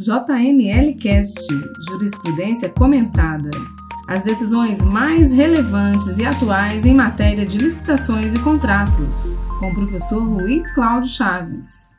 JML Cast Jurisprudência Comentada. As decisões mais relevantes e atuais em matéria de licitações e contratos, com o professor Luiz Cláudio Chaves.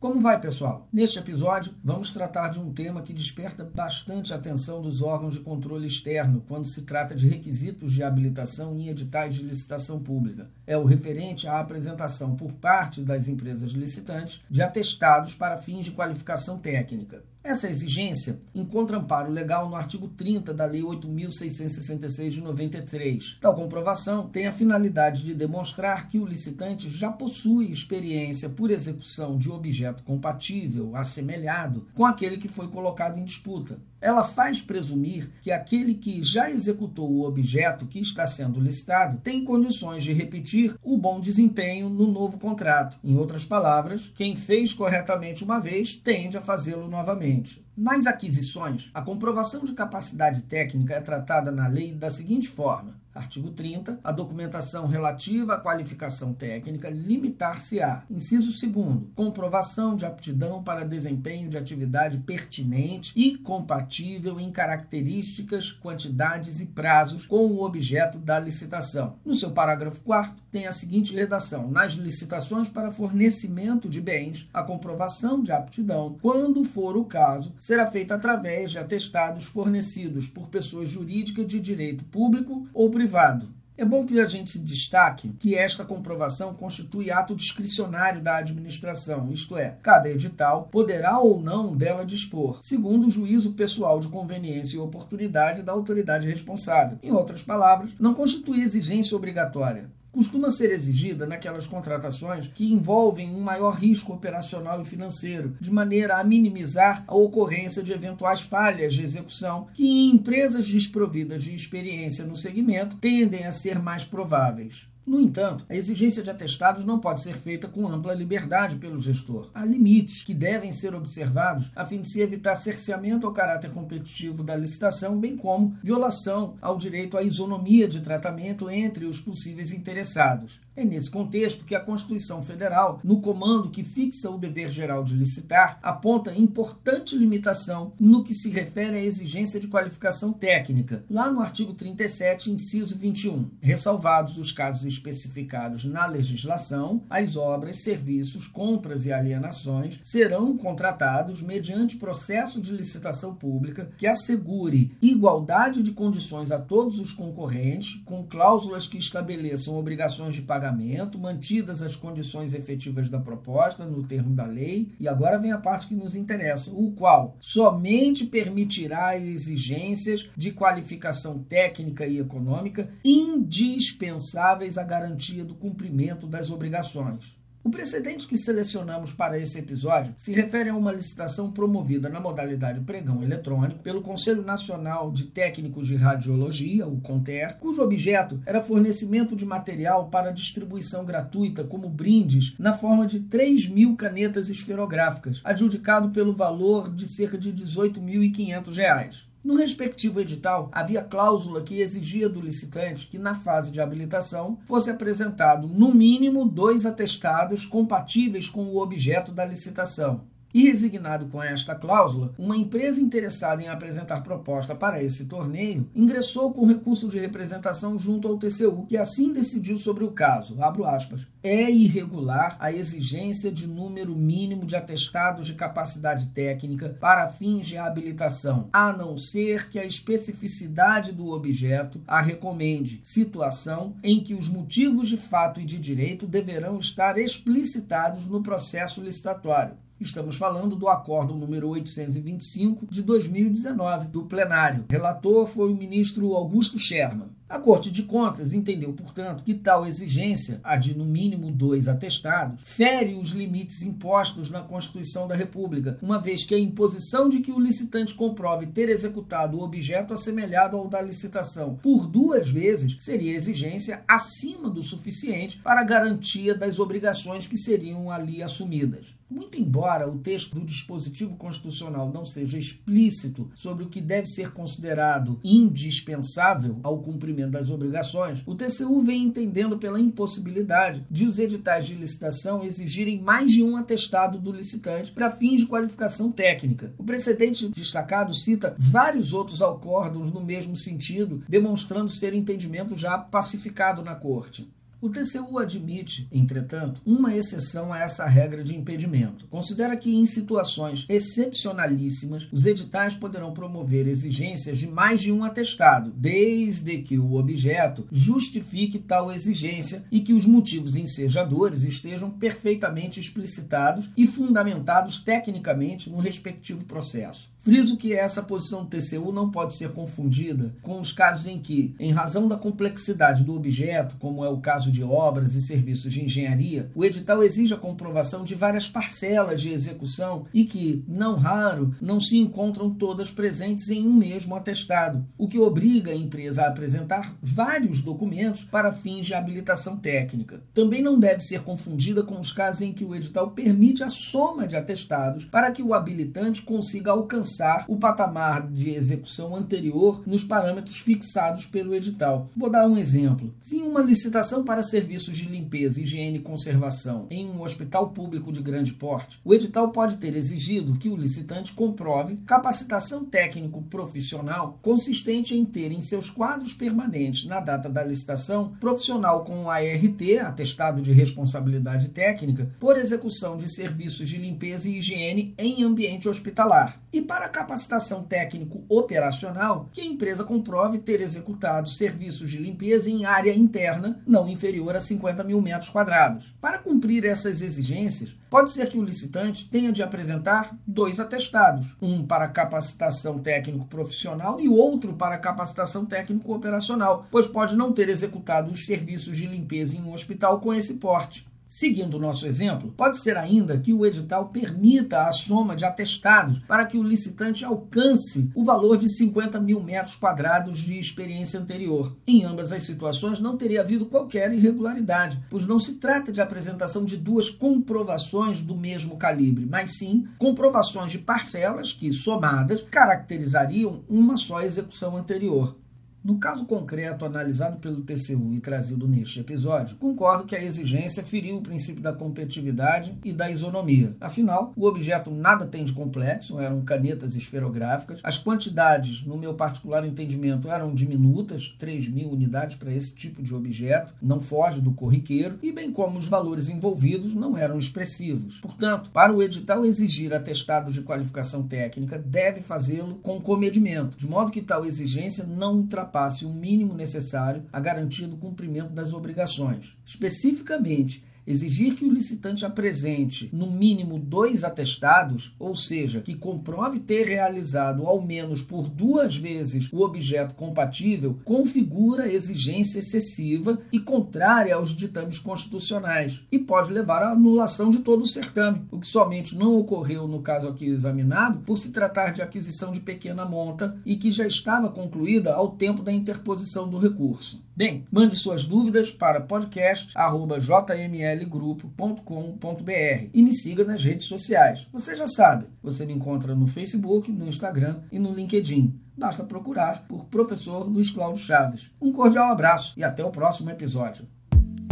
Como vai, pessoal? Neste episódio, vamos tratar de um tema que desperta bastante atenção dos órgãos de controle externo quando se trata de requisitos de habilitação em editais de licitação pública. É o referente à apresentação por parte das empresas licitantes de atestados para fins de qualificação técnica. Essa exigência encontra amparo legal no artigo 30 da Lei 8.666 de 93. Tal comprovação tem a finalidade de demonstrar que o licitante já possui experiência por execução de objeto compatível, assemelhado, com aquele que foi colocado em disputa. Ela faz presumir que aquele que já executou o objeto que está sendo licitado tem condições de repetir o bom desempenho no novo contrato. Em outras palavras, quem fez corretamente uma vez tende a fazê-lo novamente. Nas aquisições, a comprovação de capacidade técnica é tratada na lei da seguinte forma: Artigo 30. A documentação relativa à qualificação técnica limitar-se-á. Inciso 2. Comprovação de aptidão para desempenho de atividade pertinente e compatível em características, quantidades e prazos com o objeto da licitação. No seu parágrafo 4 tem a seguinte redação: Nas licitações para fornecimento de bens, a comprovação de aptidão, quando for o caso, será feita através de atestados fornecidos por pessoas jurídicas de direito público ou privado privado. É bom que a gente destaque que esta comprovação constitui ato discricionário da administração, isto é, cada edital poderá ou não dela dispor, segundo o juízo pessoal de conveniência e oportunidade da autoridade responsável. Em outras palavras, não constitui exigência obrigatória costuma ser exigida naquelas contratações que envolvem um maior risco operacional e financeiro, de maneira a minimizar a ocorrência de eventuais falhas de execução que em empresas desprovidas de experiência no segmento tendem a ser mais prováveis. No entanto, a exigência de atestados não pode ser feita com ampla liberdade pelo gestor. Há limites que devem ser observados a fim de se evitar cerceamento ao caráter competitivo da licitação, bem como violação ao direito à isonomia de tratamento entre os possíveis interessados. É nesse contexto que a Constituição Federal, no comando que fixa o dever geral de licitar, aponta importante limitação no que se refere à exigência de qualificação técnica, lá no artigo 37, inciso 21. Ressalvados os casos especificados na legislação, as obras, serviços, compras e alienações serão contratados mediante processo de licitação pública que assegure igualdade de condições a todos os concorrentes, com cláusulas que estabeleçam obrigações de pagamento pagamento, mantidas as condições efetivas da proposta no termo da lei, e agora vem a parte que nos interessa, o qual somente permitirá exigências de qualificação técnica e econômica indispensáveis à garantia do cumprimento das obrigações. O precedente que selecionamos para esse episódio se refere a uma licitação promovida na modalidade pregão eletrônico pelo Conselho Nacional de Técnicos de Radiologia, o CONTER, cujo objeto era fornecimento de material para distribuição gratuita como brindes na forma de 3 mil canetas esferográficas, adjudicado pelo valor de cerca de R$ 18.500. No respectivo edital, havia cláusula que exigia do licitante que, na fase de habilitação, fosse apresentado, no mínimo, dois atestados compatíveis com o objeto da licitação. E resignado com esta cláusula, uma empresa interessada em apresentar proposta para esse torneio ingressou com recurso de representação junto ao TCU, que assim decidiu sobre o caso. Aspas. É irregular a exigência de número mínimo de atestados de capacidade técnica para fins de habilitação, a não ser que a especificidade do objeto a recomende, situação em que os motivos de fato e de direito deverão estar explicitados no processo licitatório. Estamos falando do acordo número 825 de 2019 do plenário. Relator foi o ministro Augusto Sherman. A Corte de Contas entendeu, portanto, que tal exigência, a de no mínimo dois atestados, fere os limites impostos na Constituição da República, uma vez que a imposição de que o licitante comprove ter executado o objeto assemelhado ao da licitação por duas vezes seria exigência acima do suficiente para garantia das obrigações que seriam ali assumidas. Muito embora o texto do dispositivo constitucional não seja explícito sobre o que deve ser considerado indispensável ao cumprimento das obrigações, o TCU vem entendendo pela impossibilidade de os editais de licitação exigirem mais de um atestado do licitante para fins de qualificação técnica. O precedente destacado cita vários outros acórdons no mesmo sentido, demonstrando ser entendimento já pacificado na Corte. O TCU admite, entretanto, uma exceção a essa regra de impedimento. Considera que, em situações excepcionalíssimas, os editais poderão promover exigências de mais de um atestado, desde que o objeto justifique tal exigência e que os motivos ensejadores estejam perfeitamente explicitados e fundamentados tecnicamente no respectivo processo. Friso que essa posição do TCU não pode ser confundida com os casos em que, em razão da complexidade do objeto, como é o caso de obras e serviços de engenharia, o edital exige a comprovação de várias parcelas de execução e que, não raro, não se encontram todas presentes em um mesmo atestado, o que obriga a empresa a apresentar vários documentos para fins de habilitação técnica. Também não deve ser confundida com os casos em que o edital permite a soma de atestados para que o habilitante consiga alcançar o patamar de execução anterior nos parâmetros fixados pelo edital. Vou dar um exemplo. Se uma licitação para serviços de limpeza, higiene e conservação em um hospital público de grande porte, o edital pode ter exigido que o licitante comprove capacitação técnico profissional consistente em ter em seus quadros permanentes na data da licitação profissional com ART, atestado de responsabilidade técnica, por execução de serviços de limpeza e higiene em ambiente hospitalar. E para para capacitação técnico operacional, que a empresa comprove ter executado serviços de limpeza em área interna não inferior a 50 mil metros quadrados. Para cumprir essas exigências, pode ser que o licitante tenha de apresentar dois atestados, um para capacitação técnico profissional e outro para capacitação técnico operacional, pois pode não ter executado os serviços de limpeza em um hospital com esse porte. Seguindo o nosso exemplo, pode ser ainda que o edital permita a soma de atestados para que o licitante alcance o valor de 50 mil metros quadrados de experiência anterior. Em ambas as situações, não teria havido qualquer irregularidade, pois não se trata de apresentação de duas comprovações do mesmo calibre, mas sim comprovações de parcelas que, somadas, caracterizariam uma só execução anterior. No caso concreto analisado pelo TCU e trazido neste episódio, concordo que a exigência feriu o princípio da competitividade e da isonomia. Afinal, o objeto nada tem de complexo, eram canetas esferográficas. As quantidades, no meu particular entendimento, eram diminutas, 3 mil unidades para esse tipo de objeto, não foge do corriqueiro, e bem como os valores envolvidos não eram expressivos. Portanto, para o edital exigir atestados de qualificação técnica, deve fazê-lo com comedimento, de modo que tal exigência não ultrapasse ultrapasse o mínimo necessário a garantia do cumprimento das obrigações. Especificamente, exigir que o licitante apresente no mínimo dois atestados, ou seja, que comprove ter realizado ao menos por duas vezes o objeto compatível, configura exigência excessiva e contrária aos ditames constitucionais e pode levar à anulação de todo o certame, o que somente não ocorreu no caso aqui examinado por se tratar de aquisição de pequena monta e que já estava concluída ao tempo da interposição do recurso. Bem, mande suas dúvidas para podcast.jmlgrupo.com.br e me siga nas redes sociais. Você já sabe, você me encontra no Facebook, no Instagram e no LinkedIn. Basta procurar por Professor Luiz Cláudio Chaves. Um cordial abraço e até o próximo episódio.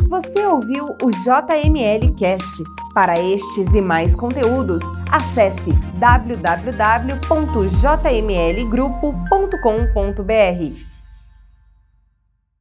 Você ouviu o JML Cast. Para estes e mais conteúdos, acesse www.jmlgrupo.com.br.